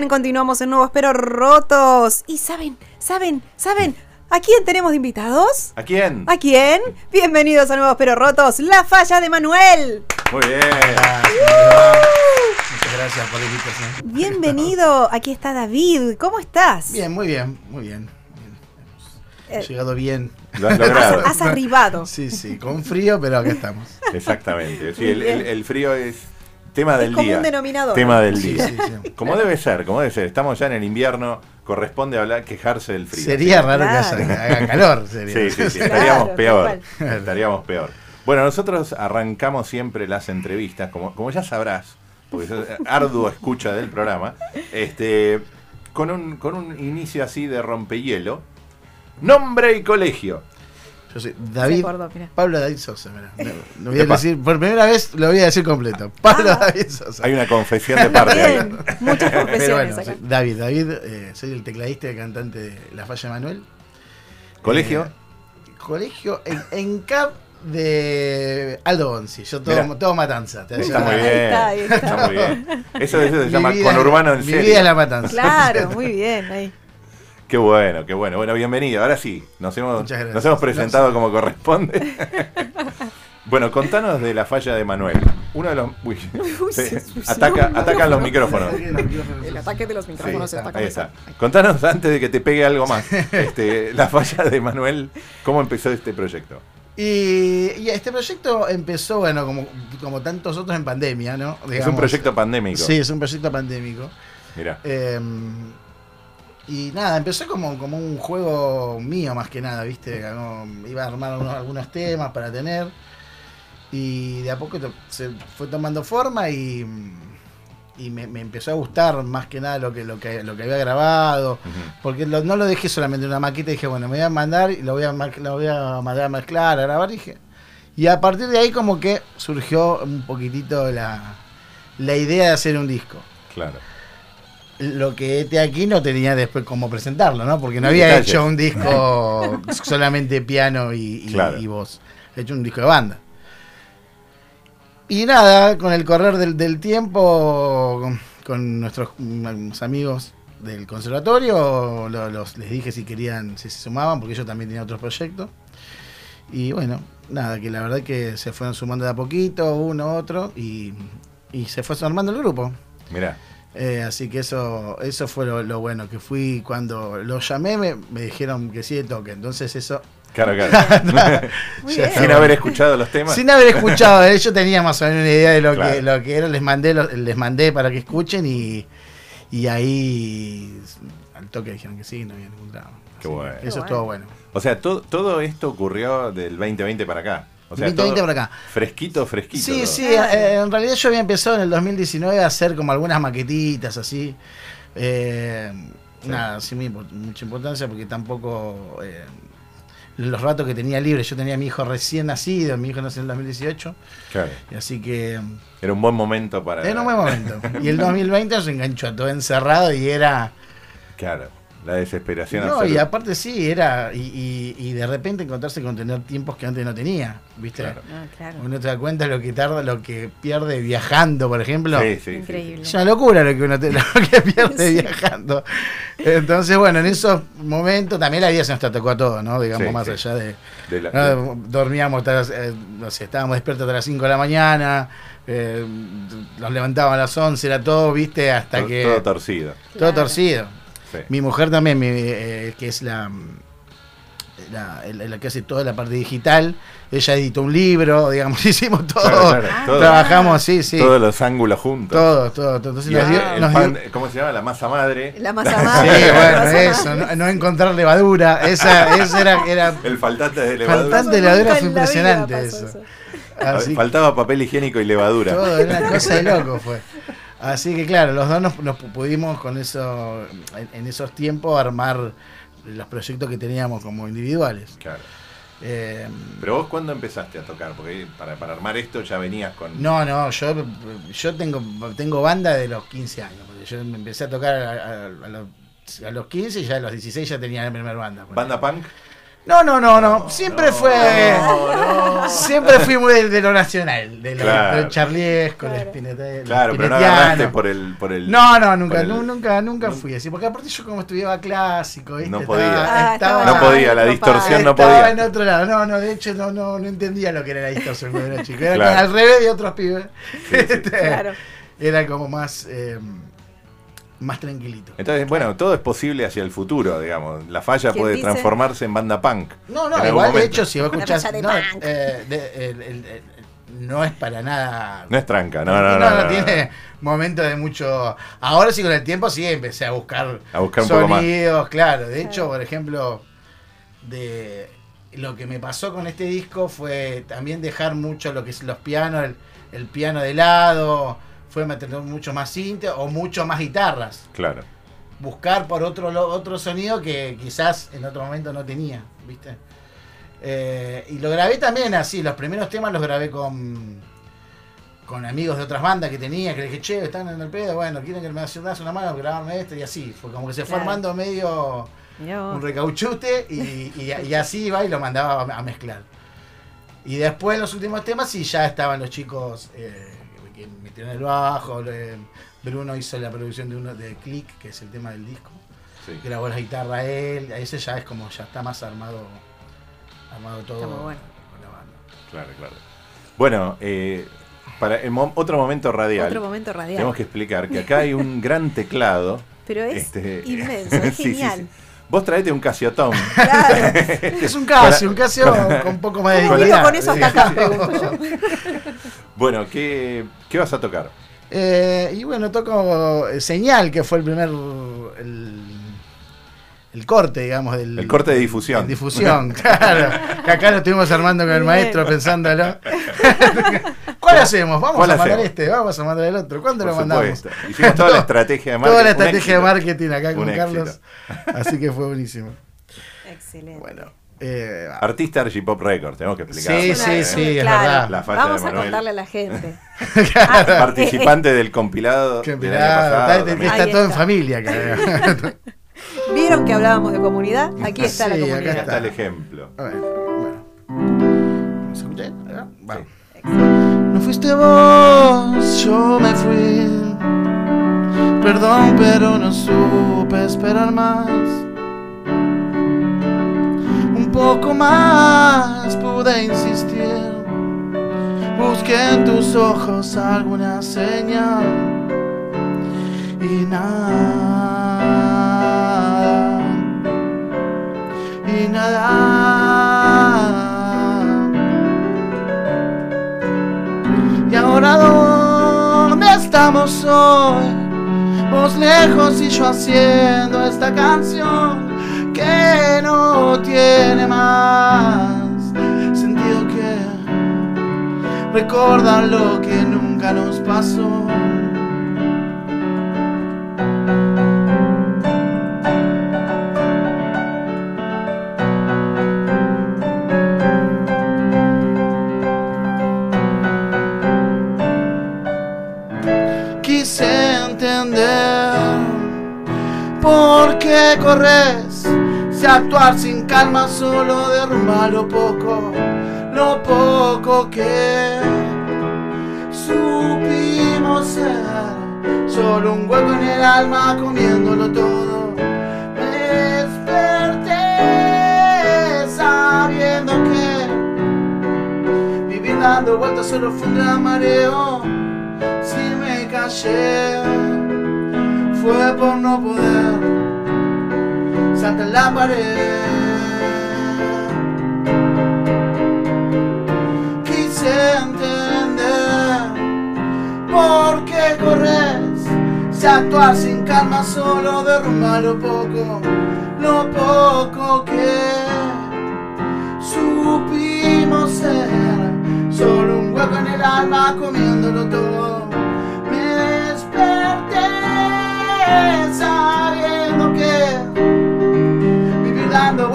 Bien, continuamos en Nuevos Pero Rotos. Y saben, saben, saben, ¿a quién tenemos de invitados? ¿A quién? ¿A quién? Bienvenidos a Nuevos Pero Rotos, La Falla de Manuel. Muy bien. Muchas gracias por la invitación. Bienvenido, aquí está David. ¿Cómo estás? Bien, muy bien, muy bien. Eh, llegado bien. Lo has logrado. Has arribado. Sí, sí, con frío, pero acá estamos. Exactamente. Sí, el frío es tema del como día. un denominador. Tema del Sí, día. sí, sí. Como debe ser, como debe ser. Estamos ya en el invierno, corresponde hablar, quejarse del frío. Sería raro Claro. que haga, haga calor. Sería. Sí, sí, sí, Claro, estaríamos peor. Estaríamos peor. Bueno, nosotros arrancamos siempre las entrevistas, como, como ya sabrás, porque sos arduo escucha del programa, este, con un, con un inicio así de rompehielo. Nombre y colegio. Yo soy David, acordó. Pablo David Sosa. mirá. No, lo voy a decir, por primera vez lo voy a decir completo. Pablo Ah. David Sosa. Hay una confesión de parte ahí. Bien, muchas Pero confesiones bueno, acá. soy David, David, eh, soy el tecladista y cantante de La Falla Manuel. ¿Colegio? Eh, colegio en, en CAP de Aldo Bonzi. Yo todo, Mirá. todo matanza. te Está muy bien. está, ahí está. Está muy bien. Eso, eso se Mi llama vida- conurbano en Mi serio. vida es la matanza. Claro, muy bien. Ahí. Qué bueno, qué bueno. Bueno, bienvenido. Ahora sí, nos hemos, nos presentado como corresponde. bueno, contanos de la falla de Manuel. Uno de los. Uy, Uy, se- se suicidó ataca, un atacan los micrófonos. El ataque de los micrófonos Sí, está Ahí está. Contanos antes de que te pegue algo más. Este, la falla de Manuel, ¿cómo empezó este proyecto? Y, y este proyecto empezó, bueno, como, como tantos otros en pandemia, ¿no? es un proyecto pandémico. Sí, es un proyecto pandémico. Mira. Eh, y nada, empezó como, como un juego mío más que nada, ¿viste? Como iba a armar unos- algunos temas para tener. Y de a poco se fue tomando forma y, y me, me empezó a gustar más que nada lo que, lo que, lo que había grabado. Porque lo- no lo dejé solamente en una maqueta, dije, bueno, me voy a mandar y lo voy a, lo voy a mandar a mezclar, a grabar. Dije. Y a partir de ahí como que surgió un poquitito la, la idea de hacer un disco. Claro. Lo que este aquí no tenía después cómo presentarlo, ¿no? Porque no había Detalles. hecho un disco solamente piano y, y- Claro. y voz. He hecho un disco de banda. Y nada, con el correr del, del tiempo, con, con nuestros mm, amigos del conservatorio, lo- los, les dije si querían, si se sumaban, porque yo también tenía otros proyectos. Y bueno, nada, que la verdad que se fueron sumando de a poquito, uno, otro, y, y se fue armando el grupo. Mira. Eh, así que eso eso fue lo, lo bueno, que fui cuando los llamé, me, me dijeron que sí de toque. Entonces eso, Claro, claro. Muy Ya bien. Sin haber escuchado los temas. sin haber escuchado, eh, yo tenía más o menos una idea de lo, Claro. que, lo que era, les mandé, lo- les mandé para que escuchen y, y ahí al toque dijeron que sí, no había ningún drama. Qué bueno. Eso Qué estuvo bueno. O sea, todo, todo esto ocurrió del 2020 para acá. O sea, 2020 todo por acá. Fresquito, fresquito. Sí, todo. sí, eh, en realidad yo había empezado en el 2019 a hacer como algunas maquetitas así. Eh, Sí. Nada, sin mucha importancia porque tampoco eh, los ratos que tenía libre, yo tenía a mi hijo recién nacido, mi hijo nació en el 2018, Claro. y así que Era un buen momento para. era un buen momento. Y el 2020 se enganchó todo encerrado y era... Claro. La desesperación No, y aparte sí, era... Y, y- y de repente encontrarse con tener tiempos que antes no tenía, ¿viste? Claro. Ah, claro. Uno te da cuenta lo que tarda, lo que pierde viajando, por ejemplo. Sí, sí, sí, Increíble. Es una locura lo que uno te- lo que pierde Sí. viajando. Entonces, bueno, en esos momentos también la vida se nos tocó a todos, ¿no? Digamos, Sí, más sí. allá de. De la- ¿no? Dormíamos, hasta las, eh, no sé, estábamos despiertos hasta las 5 de la mañana, eh, nos levantábamos a las 11, era todo, ¿viste? Hasta todo, que. todo torcido. todo Claro. torcido. Sí. Mi mujer también, mi- eh, que es la, la, la- la que hace toda la parte digital, ella editó un libro, digamos, hicimos todo. Claro, claro, todo- Trabajamos, sí, sí. Todos los ángulos juntos. Todo, todo, todo. Entonces Y nos el- dio- el nos pan- dio- ¿Cómo se llama? La masa madre. La masa Sí, madre. la bueno, masa eso, no, no encontrar levadura, esa, esa era, era El faltante de levadura. Faltante de levadura fue impresionante eso. Así Faltaba papel higiénico y levadura. todo era una cosa de loco fue. Así que claro, los dos nos, nos pudimos con eso, en, en esos tiempos, armar los proyectos que teníamos como individuales. Claro. Eh, Pero vos, ¿cuándo empezaste a tocar? Porque para, para armar esto ya venías con. no, no, yo, yo tengo, tengo banda de los 15 años. Porque yo empecé a tocar a, a- a los, a los 15 y ya a los 16 ya tenía la primera banda. ¿Banda punk? No, no, no, no. Siempre no, fue. no, no. Siempre fui muy de, de lo nacional. De lo Claro. de Charlies, con Claro. el Spinetta- Claro, pero no agarraste por el. Por el No, no, nunca, el- nunca, nunca fui así. Porque aparte yo como estudiaba clásico, ¿viste? No podía. Ah, estaba No podía, la distorsión no estaba podía. en otro lado. No, no, de hecho no, no, no entendía lo que era la distorsión cuando era chico. Era Claro. como al revés de otros pibes. Sí, sí. Este, Claro. Era como más, eh, más tranquilito. Entonces, bueno, todo es posible hacia el futuro, digamos. La falla ¿Quién puede dice? transformarse en banda punk. No, no, igual de hecho si vos escuchás... No, eh, de- el- el- el- no es para nada... No es tranca, no, no, no. no, no. tiene momentos de mucho... Ahora sí con el tiempo sí empecé a buscar, A buscar un poco más. sonidos, claro. De hecho, por ejemplo, de lo que me pasó con este disco fue también dejar mucho lo que es los pianos, el, el piano de lado, fue meter mucho más cinta o mucho más guitarras. Claro. Buscar por otro, lo- otro sonido que quizás en otro momento no tenía, ¿viste? Eh, y lo grabé también así, los primeros temas los grabé con, con amigos de otras bandas que tenía, que le dije, che, están en el pedo, bueno, quieren que me hagas una mano, grabarme esto y así. Fue como que se fue Claro. armando medio un recauchute y, y- y así iba y lo mandaba a, mezclar. Y después los últimos temas sí ya estaban los chicos eh, que metieron el bajo, Bruno hizo la producción de uno de Click, que es el tema del disco, Sí. grabó la guitarra él, ese ya es como ya está más armado armado todo Está muy bueno. con la banda. Claro, claro. Bueno, eh, para el mo- otro momento radial, Otro momento radial. tenemos que explicar que acá hay un gran teclado. Pero es este, inmenso, es sí, sí, genial. sí. Vos traete un Casiotón. Claro. Es un Casio, un Casio con un poco más de ¿Cómo con eso hasta acá? Bueno, ¿qué, ¿qué vas a tocar? Eh, y bueno, toco eh, Señal, que fue el primer. El, el corte, digamos, del. El corte de difusión. difusión, claro. Que acá lo estuvimos armando con el maestro pensándolo. ¿Cuál hacemos? Vamos ¿Cuál a mandar hacemos? este, vamos a mandar el otro. ¿Cuándo Por lo mandamos? supuesto. Hicimos toda la estrategia de marketing. Toda la estrategia de marketing acá con. Carlos. Así que fue buenísimo. Excelente. Bueno. eh, Artista Archipop Records, tenemos que explicar. Sí, sí, sí, es claro. verdad. La Vamos de a Manuel. contarle a la gente. Ah, eh, Participante del compilado. del año pasado está, está todo en está. familia. acá. ¿Vieron que hablábamos de comunidad? Aquí está la Sí, acá comunidad. Acá está el ejemplo. A ver, bueno. ¿Se escucha? bien? Acá, va. No fuiste vos, yo me fui. Perdón, pero no supe esperar más. Un poco más pude insistir. Busqué en tus ojos alguna señal. Y nada. Y nada. ¿Y ahora dónde estamos hoy? Vos lejos y yo haciendo esta canción que no tiene más sentido que recordar lo que nunca nos pasó. Corres si actuar sin calma solo derrumba lo poco, lo poco que supimos ser. Solo un hueco en el alma comiéndolo todo. Desperté sabiendo que vivir dando vueltas solo fue un gran mareo. Si me callé fue por no poder saltar la pared. Quise entender por qué corres si actuar sin calma solo derrumba lo poco, lo poco que supimos ser. Solo un hueco en el alma comiéndolo todo. Me desperté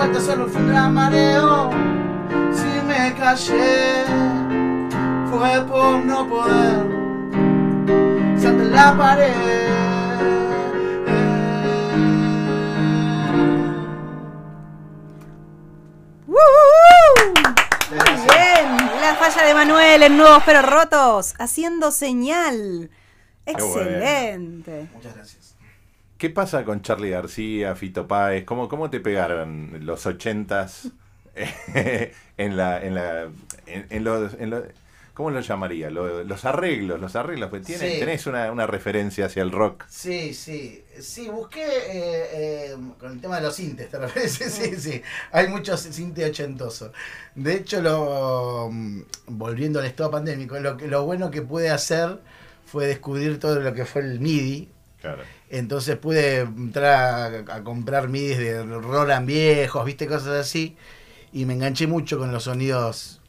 dando vueltas en un gran mareo. Si me callé, fue por no poder saltar la pared. ¡Woo! Muy bien, la falla de Manuel en Nuevos Pero Rotos, haciendo señal. bueno. Excelente. Muchas gracias. ¿Qué pasa con Charlie García, Fito Páez? ¿Cómo, cómo te pegaron los ochentas en la, en la, en, en los, en lo- ¿cómo lo llamaría? Lo- los arreglos, los arreglos, pues tienes, Sí. tenés una, una referencia hacia el rock. Sí, sí. Sí, busqué eh, eh, con el tema de los sintes, ¿te refieres? Sí, sí, sí. Hay muchos sintes ochentosos. De hecho, lo, mm, volviendo al estado pandémico, lo, que- lo bueno que pude hacer fue descubrir todo lo que fue el MIDI. Claro. Entonces pude entrar a, a comprar MIDIs de Roland viejos, viste, cosas así. Y me enganché mucho con los sonidos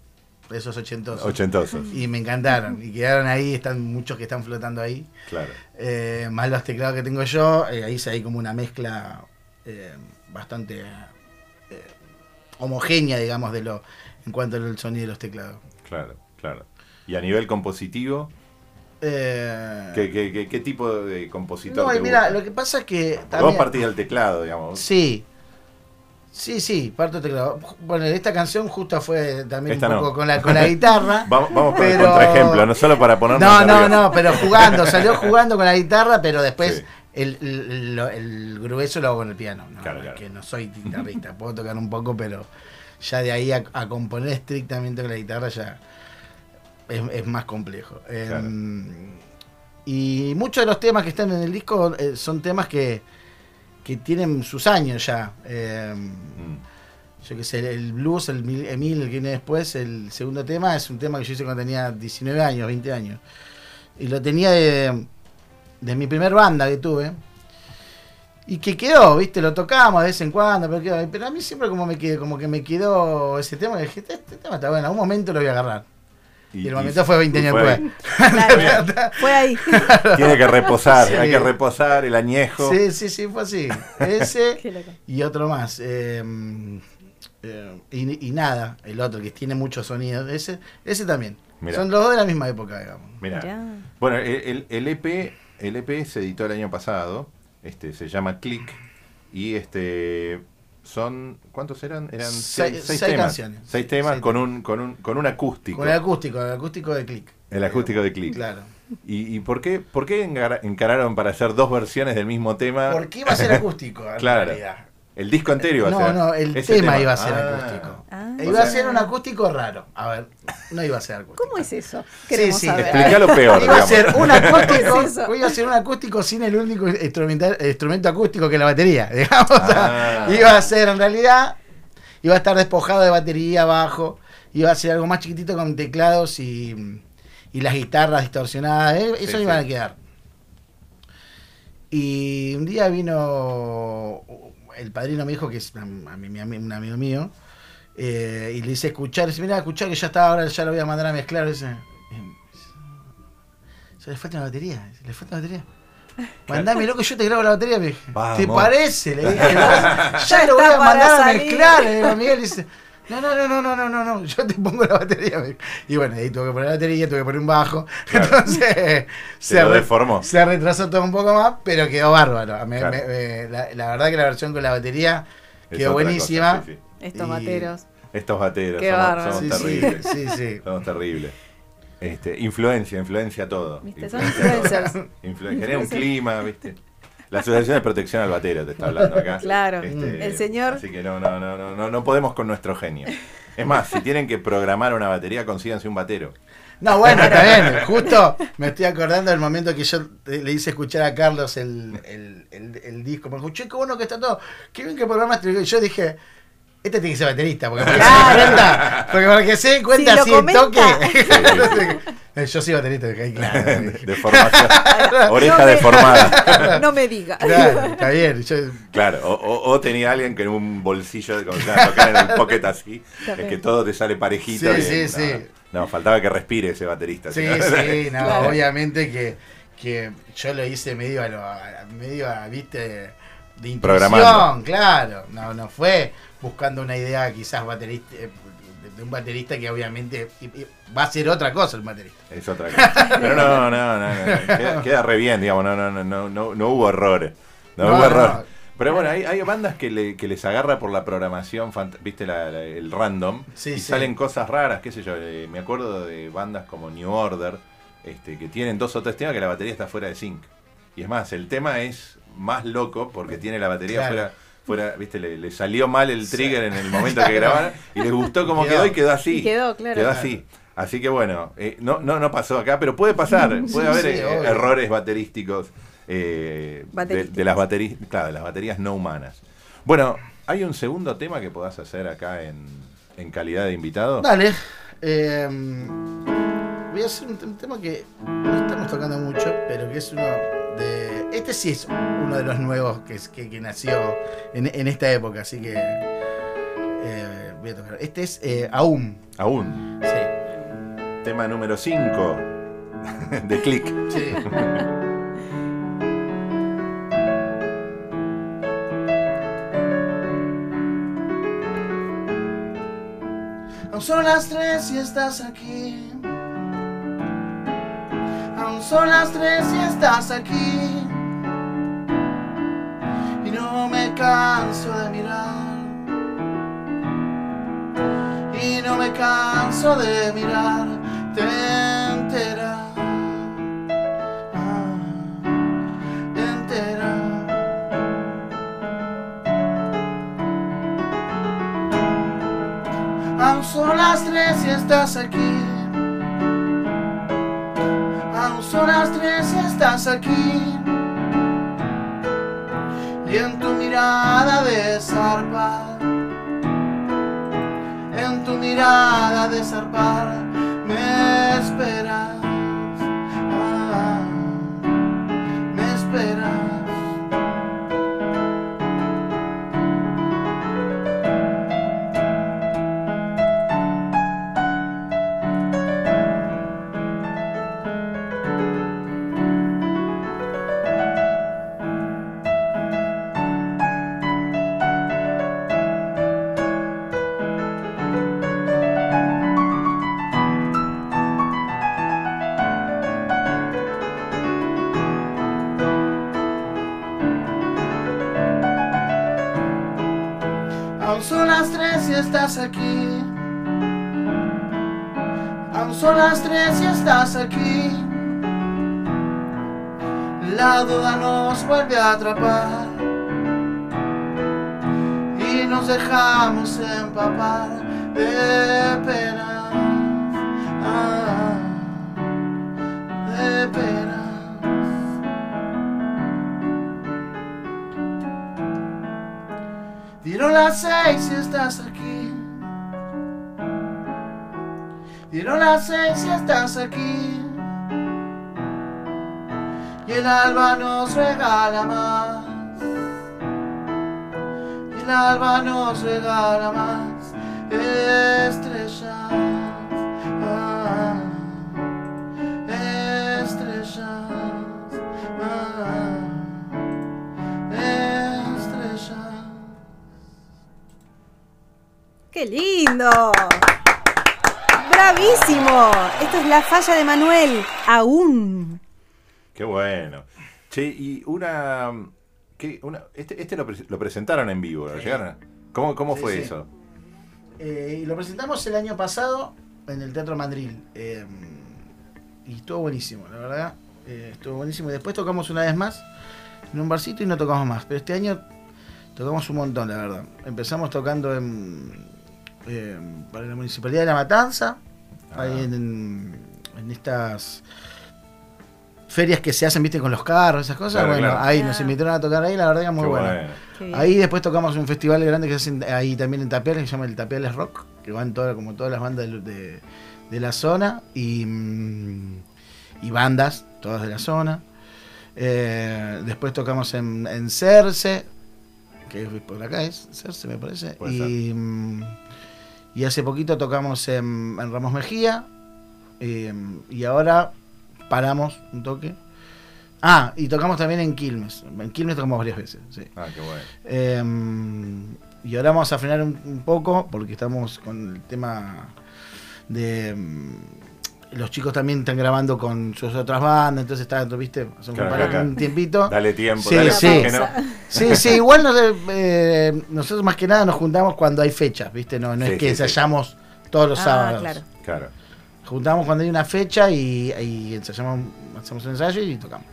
de esos ochentosos. Ochentosos, Y me encantaron. Y quedaron ahí, están muchos que están flotando ahí. claro. Eh, más los teclados que tengo yo, eh, ahí se hay como una mezcla eh, bastante eh, homogénea, digamos, de lo en cuanto al sonido de los teclados. Claro, claro. Y a nivel compositivo, Eh, ¿qué, qué, qué- qué tipo de compositor no, te y mira, gusta? lo que pasa es que también, Vos partís del teclado, digamos. Sí. Sí, sí, parto teclado. Bueno, esta canción justo fue también Esta un no. poco con la, con la guitarra. Vamos, vamos por el Pero- contraejemplo, no solo para ponernos No, no, no, pero jugando, salió jugando con la guitarra, pero después Sí. el, el, el grueso lo hago con el piano. No, Claro, claro. que no soy guitarrista, puedo tocar un poco, pero ya de ahí a, a componer estrictamente con la guitarra ya es, es más complejo. Claro. Em, y muchos de los temas que están en el disco eh, son temas que, que tienen sus años ya. Em, Mm, yo que sé, el blues, el Mil- Emil, el que viene después, el segundo tema, es un tema que yo hice cuando tenía 19 años, 20 años. Y lo tenía de, de mi primer banda que tuve. Y que quedó, viste, lo tocábamos de vez en cuando, pero quedó. Pero a mí siempre como me quedó, como que me quedó ese tema, que dije, este, este tema está bueno, en algún momento lo voy a agarrar. Y, el momento fue 20 años fue- después. Claro, fue ahí. Tiene que reposar, Sí. hay que reposar el añejo. Sí, sí, sí, fue así. Ese y otro más. eh, eh, y, y nada, el otro que tiene muchos sonidos. Ese, ese también. Mirá. Son los dos de la misma época, digamos. Mirá. Mirá. Bueno, el, el- el EP, el EP se editó el año pasado, este, se llama Click, y este son, ¿cuántos eran? Eran Seis- seis, seis seis temas. canciones. Seis temas Seis con temas. un, con un, con un acústico. Con el acústico, el acústico de click. El acústico de Click. Claro. ¿Y, y por qué, por qué encararon para hacer dos versiones del mismo tema? ¿Por qué iba a ser acústico? en Claro. realidad? El disco entero iba a No, ser. no, el ese tema, iba a ser Ah. acústico. Ah. iba a ser un acústico raro. A ver, no iba a ser acústico. ¿Cómo es eso? Queremos sí. saber. Explícalo peor, Iba a ser un acústico, ¿Qué es iba a ser un acústico sin el único instrumento acústico que la batería, digamos. O sea, Ah. iba a ser en realidad, iba a estar despojado de batería abajo, iba a ser algo más chiquitito con teclados y, y las guitarras distorsionadas, eh, eso Sí, iban sí. a quedar. Y un día vino el padrino me dijo que es a mi- mi ami- un amigo mío, eh, y le hice escuchar, dice, mira, escuchar que ya está, ahora ya lo voy a mandar a mezclar. Dice, "Se le falta una batería, le falta una batería. Mandame loco, yo te grabo la batería, me dije. ¿Te parece? Le dije, Ya ya lo voy a mandar a mezclar. Le digo a Miguel, dice, no, no, no, no, no, no, no, no, yo te pongo la batería. Y bueno, ahí tuve que poner la batería, tuve que poner un bajo. Entonces, se, deformó. se retrasó todo un poco más, pero quedó bárbaro. La, verdad que la versión con la batería quedó buenísima. Estos bateros. Estos bateros, Qué somos, somos sí, terribles. Sí, sí. Somos terribles. Este, influencia, influencia todo. ¿Viste? Son influencers. Genera un clima, ¿viste? La Asociación de Protección al Batero te está hablando acá. Este, Claro. El señor- Así que no, no, no, no, no, no podemos con nuestro genio. Es más, si tienen que programar una batería, consíganse un batero. No, bueno, está bien. Justo me estoy acordando del momento que yo le hice escuchar a Carlos el, el, el- el disco. Me dijo, che, qué bueno que está todo. Qué bien que programaste. Y yo dije, este tiene que ser baterista. Porque para que se dé cuenta, porque para que se dé cuenta Si así el comenta. toque. Yo soy baterista. dije, "Ay, claro. Deformación. Oreja No me- deformada. No me diga. Claro, está bien. Yo, Claro, o, o- o tenía alguien que en un bolsillo, como se tocar en el pocket así, es que todo te sale parejito. Sí, sí, no, sí. No, faltaba que respire ese baterista. Sí, sí, no, Claro. obviamente que, que yo lo hice medio a lo, a- medio a, viste, de intuición, Programando. claro, no, no fue, buscando una idea quizás baterista, eh, de- un baterista que obviamente va a ser otra cosa el baterista. Es otra cosa. Pero no, no, no, no, Queda, queda re bien, digamos, no, no, no, no, no, no hubo errores. No, No, hubo no. errores. Pero bueno, hay, hay bandas que, le- que les agarra por la programación, viste, la- la- el random, Sí, y sí. salen cosas raras, qué sé yo. eh, me acuerdo de bandas como New Order, este, que tienen dos o tres temas que la batería está fuera de sync. Y es más, el tema es más loco porque tiene la batería Claro. fuera, fuera, viste, le, le salió mal el trigger en el momento que grabaron y les gustó cómo Quedó. quedó y quedó así. Y quedó, claro. Quedó así. Así que bueno, eh, no, no, no pasó acá, pero puede pasar. Puede Sí, haber sí, eh, errores baterísticos eh, de, Baterísticos. de las baterías, claro, de las baterías no humanas. Bueno, ¿hay un segundo tema que podás hacer acá en, en calidad de invitado? Dale. eh, voy a hacer un, un tema que no estamos tocando mucho, pero que es uno de. Este sí es uno de los nuevos que, que, que nació en, en esta época, así que. eh, voy a tocar. Este es eh, Aún. Aún. Sí. Tema número 5 de Click. Sí. Son las tres y estás aquí. Son las tres y estás aquí. Y no me canso de mirar. Y no me canso de mirar. Te enteras. Ah. Aún son las tres y estás aquí. Son las tres y estás aquí. Y en tu mirada de zarpar, en tu mirada de zarpar, me esperas. Ah, me esperas. Aquí. Aún son las tres y estás aquí. La duda nos vuelve a atrapar. Y nos dejamos empapar de penas. Ah, de. Dieron las seis y estás las seis y estás aquí. Y el alba nos regala más. El alba nos regala más estrellas. Ah, estrellas. Ah, estrellas. ¡Qué lindo! ¡Bravísimo! Esto es la falla de Manuel. Aún. Qué bueno. Che, y una. ¿qué? una este este lo, pre- lo presentaron en vivo, ¿lo Sí. llegaron? a- ¿Cómo, cómo Sí, fue sí. eso? Eh, y lo presentamos el año pasado en el Teatro Mandril. eh, y estuvo buenísimo, la verdad. eh, estuvo buenísimo. Y después tocamos una vez más en un barcito y no tocamos más. Pero este año tocamos un montón, la verdad. Empezamos tocando en, eh, para la Municipalidad de La Matanza. Ah. Ahí en, en estas ferias que se hacen, viste, con los carros, esas cosas. Claro, bueno, claro. ahí Ah. nos invitaron a tocar ahí, la verdad que muy Qué bueno. Ahí después tocamos un festival grande que se hace ahí también en Tapiales, que se llama el Tapiales Rock, que van todas, como todas las bandas de, de- de la zona y, mm, y bandas, todas de la zona. Eh, después tocamos en, en Cerce, que es por acá es Cerce me parece. Puede Y, mm, y hace poquito tocamos en, en Ramos Mejía. eh, y ahora paramos un toque. Ah, y tocamos también en Quilmes. En Quilmes tocamos varias veces, sí. Ah, qué bueno. Eh, y ahora vamos a frenar un, un poco porque estamos con el tema de mm, los chicos también están grabando con sus otras bandas, entonces está, viste, son Claro, un tiempito. Dale tiempo, Sí, dale sí. Sí, sí, igual nos, eh, nosotros más que nada nos juntamos cuando hay fechas, ¿viste? No, no Sí, es que sí, sí. ensayamos todos los Ah, sábados. claro. Claro. Juntamos cuando hay una fecha y, y ensayamos, hacemos un ensayo y tocamos.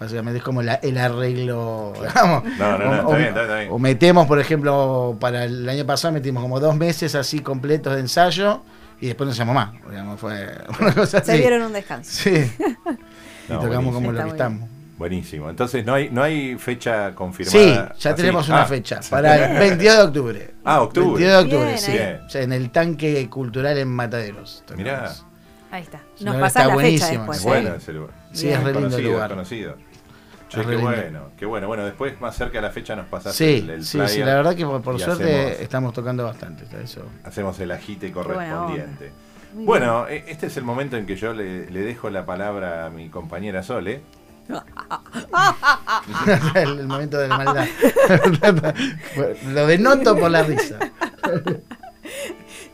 Básicamente es como la- el arreglo, digamos. No, no, no, O- está bien, está, está bien. O metemos, por ejemplo, para el año pasado metimos como dos meses así completos de ensayo y después no llamo más. Digamos, fue una cosa Se así. dieron un descanso. Sí. y No, tocamos como buenísimo. lo que estamos. Buenísimo. Entonces no hay, no hay fecha confirmada. Sí, ya así. tenemos una Ah, fecha. Para el 22 de octubre. Ah, octubre. 22 de octubre, Bien, sí. O sea, en el tanque cultural en Mataderos. Mirá. tocamos. Ahí está. Nos está la fecha buenísimo, después. Es Sí. ¿eh? bueno ese lugar. Sí, Bien. es re lindo el Conocido, lugar. conocido. Che, Es qué bueno, qué bueno. Bueno, después más cerca de la fecha nos pasas Sí, el, el sí, sí, la verdad que por, por suerte hacemos- estamos tocando bastante. Eso. hacemos el agite correspondiente. Bueno, e- este es el momento en que yo le, le dejo la palabra a mi compañera Sole. el, el momento de la maldad. Lo denoto por la risa.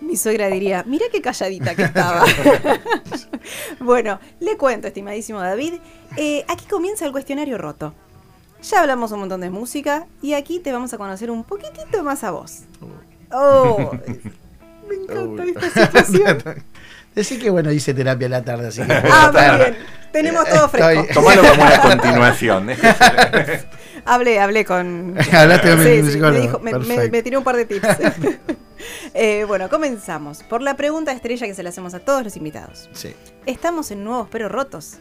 Mi suegra diría, mira qué calladita que estaba. bueno, le cuento, estimadísimo David. eh, aquí comienza el cuestionario roto. Ya hablamos un montón de música y aquí te vamos a conocer un poquitito más a vos. Oh, me encanta esta situación. Decí que bueno, hice terapia a la tarde, así que. Ah, muy bien. Tenemos todo fresco. Estoy- Tomalo como una continuación. Hablé, hablé con. Hablaste con mi sí, psicólogo. me, dijo- me- me- tiró un par de tips. Eh, bueno, comenzamos. Por la pregunta estrella que se le hacemos a todos los invitados. Sí. Estamos en Nuevos Pero Rotos.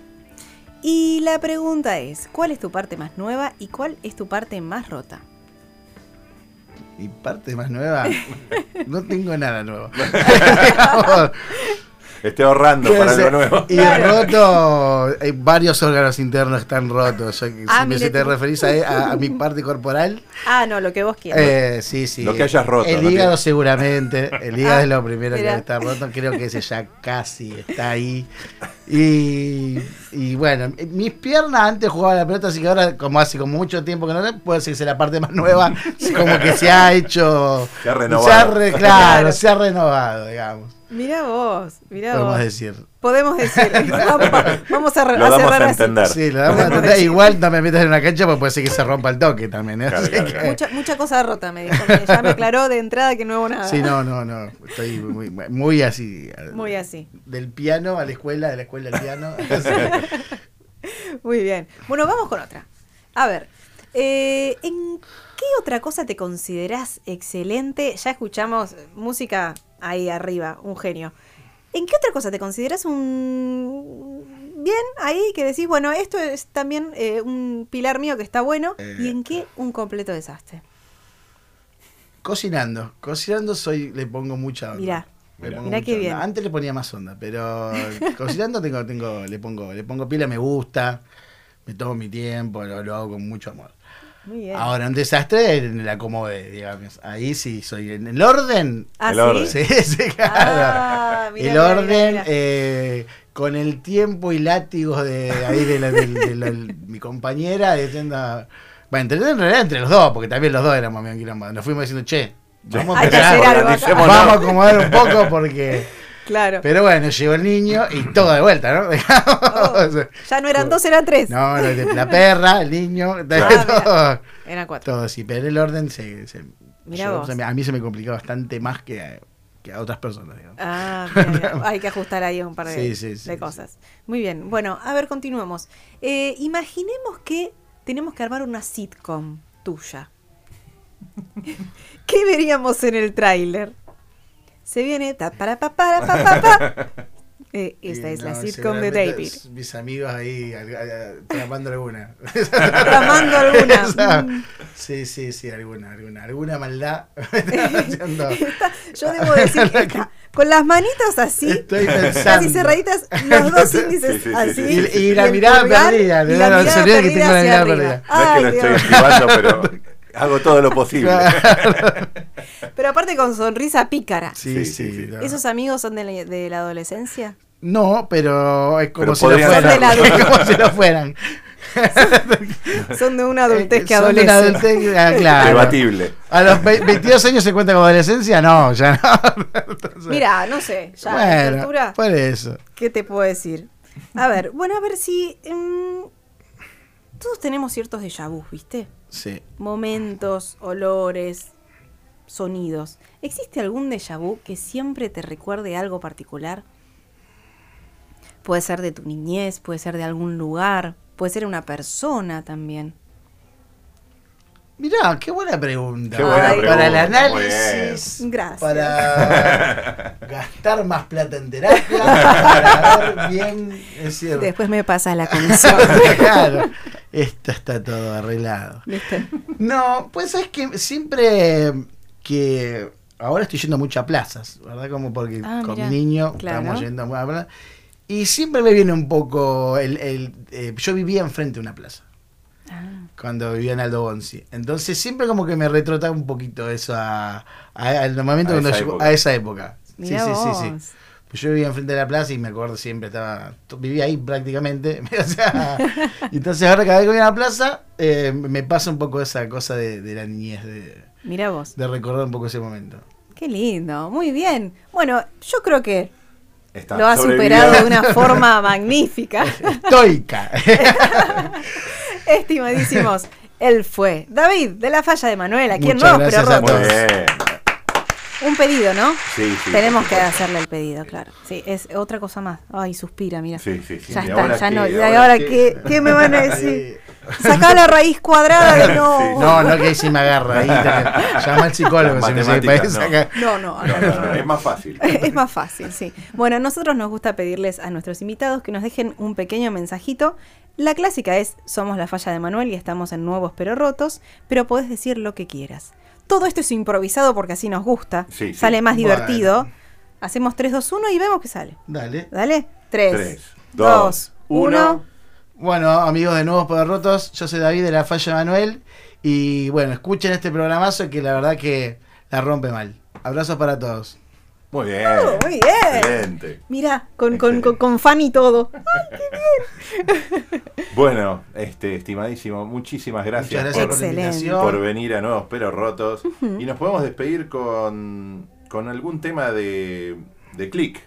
Y la pregunta es: ¿cuál es tu parte más nueva y cuál es tu parte más rota? Y parte más nueva, no tengo nada nuevo. Estoy ahorrando para algo nuevo. Y roto, hay varios órganos internos que están rotos. Ah, si, me- si te referís a, a- a mi parte corporal, Ah, no, lo que vos quieras. eh, sí, sí. Lo que hayas roto, El hígado seguramente. El hígado Ah, es lo primero mira. que está roto. Creo que ese ya casi está ahí. Y, y bueno, mis piernas antes jugaba a la pelota, así que ahora, como hace como mucho tiempo que no, puede ser que sea la parte más nueva. Como que se ha hecho. Se ha renovado. se ha re- claro, Claro. se ha renovado, digamos. Mirá vos, mirá Podemos vos. decir. Podemos decir. vamos, a, re- Lo a damos cerrar a así. entender. Sí, lo damos a entender. Igual no me metas en una cancha porque puede ser que se rompa el toque también. ¿eh? Claro, Así claro, que- claro. Mucha, mucha cosa rota, me dijo. que Ya me aclaró de entrada que no hubo nada. Sí, no, no, no. Estoy muy, muy así. Muy así. Del piano a la escuela, de la escuela al piano. Muy bien. Bueno, vamos con otra. A ver, eh, ¿en qué otra cosa te considerás excelente? Ya escuchamos música ahí arriba, un genio. ¿En qué otra cosa te consideras un bien ahí que decís, bueno, esto es también eh, un pilar mío que está bueno? Eh. ¿Y en qué un completo desastre? Cocinando. Cocinando soy, le pongo mucha onda. Mirá. Le Mirá. pongo Mirá mucha qué onda. bien. Antes le ponía más onda, pero cocinando tengo, tengo, le pongo, le pongo pila, me gusta, me tomo mi tiempo, lo, lo hago con mucho amor. Muy bien. Ahora, un desastre en el acomode, digamos. Ahí sí soy en el orden. ¿Ah, el sí? orden. Sí, sí, claro. Ah, mirá, el orden, mirá, mirá. eh, con el tiempo y látigos de ahí de, la, de- de la- mi compañera, diciendo. Bueno, entre, en realidad entre los dos, porque también los dos éramos medio quilombo. Nos fuimos diciendo, che, vamos a vamos a acomodar un poco porque. Claro. Pero bueno, llegó el niño y todo de vuelta, ¿no? Oh, ya no eran dos, eran tres. No, la, perra, el niño, Ah, todo, Eran cuatro. todo sí, pero el orden se, se- yo- vos. se me- a mí se me complicó bastante más que a, que a otras personas, digamos. Ah, mira, mira. hay que ajustar ahí un par de, Sí, sí, sí, de sí. cosas. Muy bien, bueno, a ver, continuemos. Eh, imaginemos que tenemos que armar una sitcom tuya. ¿Qué veríamos en el tráiler? Se viene ta para pa para pa pa pa. Eh, esta Y es la sitcom de David. Mis amigos ahí al- al- tramando alguna. Tramando alguna. Esa- Mm. sí, sí, sí, alguna, alguna, alguna maldad. Yo debo decir que está con las manitas así, Estoy casi pensando. cerraditas, los dos índices Sí, sí, sí, así. sí, sí. Y- y la mirada perdida, la mirada olvida que perdida tengo la hacia mirada arriba. perdida. No es que Ay, lo estoy Dios. esquivando, pero hago todo lo posible. Pero aparte con sonrisa pícara. Sí, Sí, sí. ¿Esos amigos son de la, de la adolescencia? No, pero es como Pero si lo fueran. la Es como si lo fueran. Son de una adultez que Son de adolece. una adultez, ah, claro. Debatible. A los ve- 22 años se cuenta como adolescencia, no, ya no. Entonces, Mira, no sé, ya a esta bueno, altura, por eso. ¿qué te puedo decir? A ver, bueno, a ver si... mm, todos tenemos ciertos déjà vus, ¿viste? Sí. Momentos, olores, sonidos. ¿Existe algún déjà vu que siempre te recuerde algo particular? Puede ser de tu niñez, puede ser de algún lugar, puede ser una persona también. Mirá, qué buena pregunta. Qué buena Ay. pregunta. Para el análisis. Gracias. Para gastar más plata en terapia. Para ver bien. Es cierto. Después me pasa la comisión. claro. Esto está todo arreglado. ¿Viste? No, pues es que siempre que ahora estoy yendo mucho a plazas, ¿verdad? Como porque Ah, con mirá, mi niño claro. estamos yendo a plazas. Y siempre me viene un poco el, el, eh, yo vivía enfrente de una plaza Ah, cuando vivía en Aldo Bonzi. Entonces siempre como que me retrota un poquito eso a, a- al momento A cuando esa a esa época. Sí, sí, sí, sí. Pues yo vivía enfrente de la plaza y me acuerdo siempre, estaba vivía ahí prácticamente. o sea, entonces ahora cada vez que voy a la plaza eh, me pasa un poco esa cosa de, de la niñez, de, Mirá vos. de recordar un poco ese momento. Qué lindo. Muy bien. Bueno, yo creo que Está lo ha superado de una forma magnífica. Estoica. Estimadísimos. Él fue David de la Falla de Manuel, aquí en Muchas Nuevos gracias pero a Muy Rotos. todos. bien. Un pedido, ¿no? Sí, sí. Tenemos que hacerle el pedido, claro. Sí, es otra cosa más. Ay, suspira, mira. Sí, sí, sí. Ya ¿Y está, ahora ya qué? no. ¿Y ¿Ahora ahora qué? qué, me van a decir? Sacá la raíz cuadrada de no. No, no que ahí sí me agarra. Ahí te- llama al psicólogo. Si me parece no. acá. No, no, No, no, no, es más fácil. Es más fácil, sí. Bueno, a nosotros nos gusta pedirles a nuestros invitados que nos dejen un pequeño mensajito. La clásica es, somos la falla de Manuel y estamos en Nuevos pero Rotos, pero podés decir lo que quieras. Todo esto es improvisado porque así nos gusta, Sí, sí. sale más Bueno. divertido. Hacemos 3, 2, 1 y vemos qué sale. Dale. Dale, 3, Tres, 2, dos, 1. uno. Bueno, amigos de Nuevos Poder Rotos, yo soy David de la Falla Manuel. Y bueno, escuchen este programazo que la verdad que la rompe mal. Abrazos para todos. Muy bien. Oh, muy bien. Excelente. Mira, con, con, Excelente. con, con fan y todo. Bueno, este, estimadísimo, muchísimas gracias, por, por Excelente. venir a Nuevos Pero Rotos. Y nos podemos despedir con, con algún tema de, de click.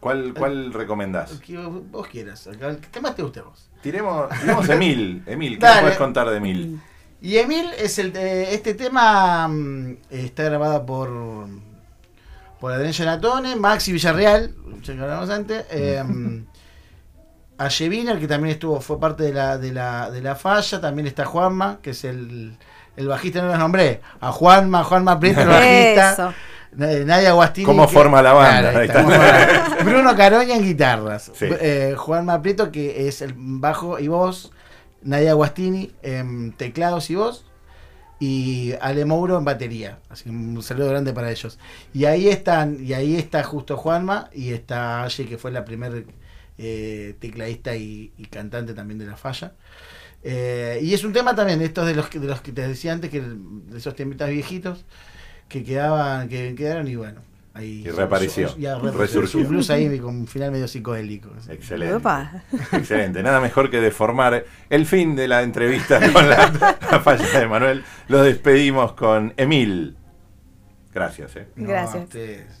¿Cuál, ¿Cuál recomendás? El que vos, vos quieras. ¿Qué más te guste a vos? Tiremos, tiremos Emil. Emil, ¿qué nos puedes contar de Emil? Y Emil es el eh, este tema mm, está grabado por por Adrián Genatone, Maxi Villarreal, ya que hablamos antes, eh, que también estuvo, fue parte de la, de la, de la falla, también está Juanma, que es el, el bajista, no los nombré, a Juanma, Juanma Prieto, el bajista, Eso. Nadia Guastini. ¿Cómo que- forma la banda? Claro, ahí Ahí está, está. ¿cómo forma la- Bruno Caroña en guitarras. Sí. Eh, Juanma Prieto, que es el bajo y voz. Nadia Guastini en teclados y voz. Y Ale Mouro en batería. Así que un saludo grande para ellos. Y ahí están, y ahí está justo Juanma y está Aye, que fue la primer eh, tecladista y, cantante también de la falla. Eh, y es un tema también, estos de los de los que te decía antes, que de esos temitas viejitos que quedaban, que quedaron y bueno. Ahí Y reapareció, ya resurgió. Blues ahí con un final medio psicodélico. Excelente. Opa. Excelente. Nada mejor que deformar el fin de la entrevista con la, la falla de Manuel. Lo despedimos con Emil. Gracias. eh. No, Gracias. ustedes.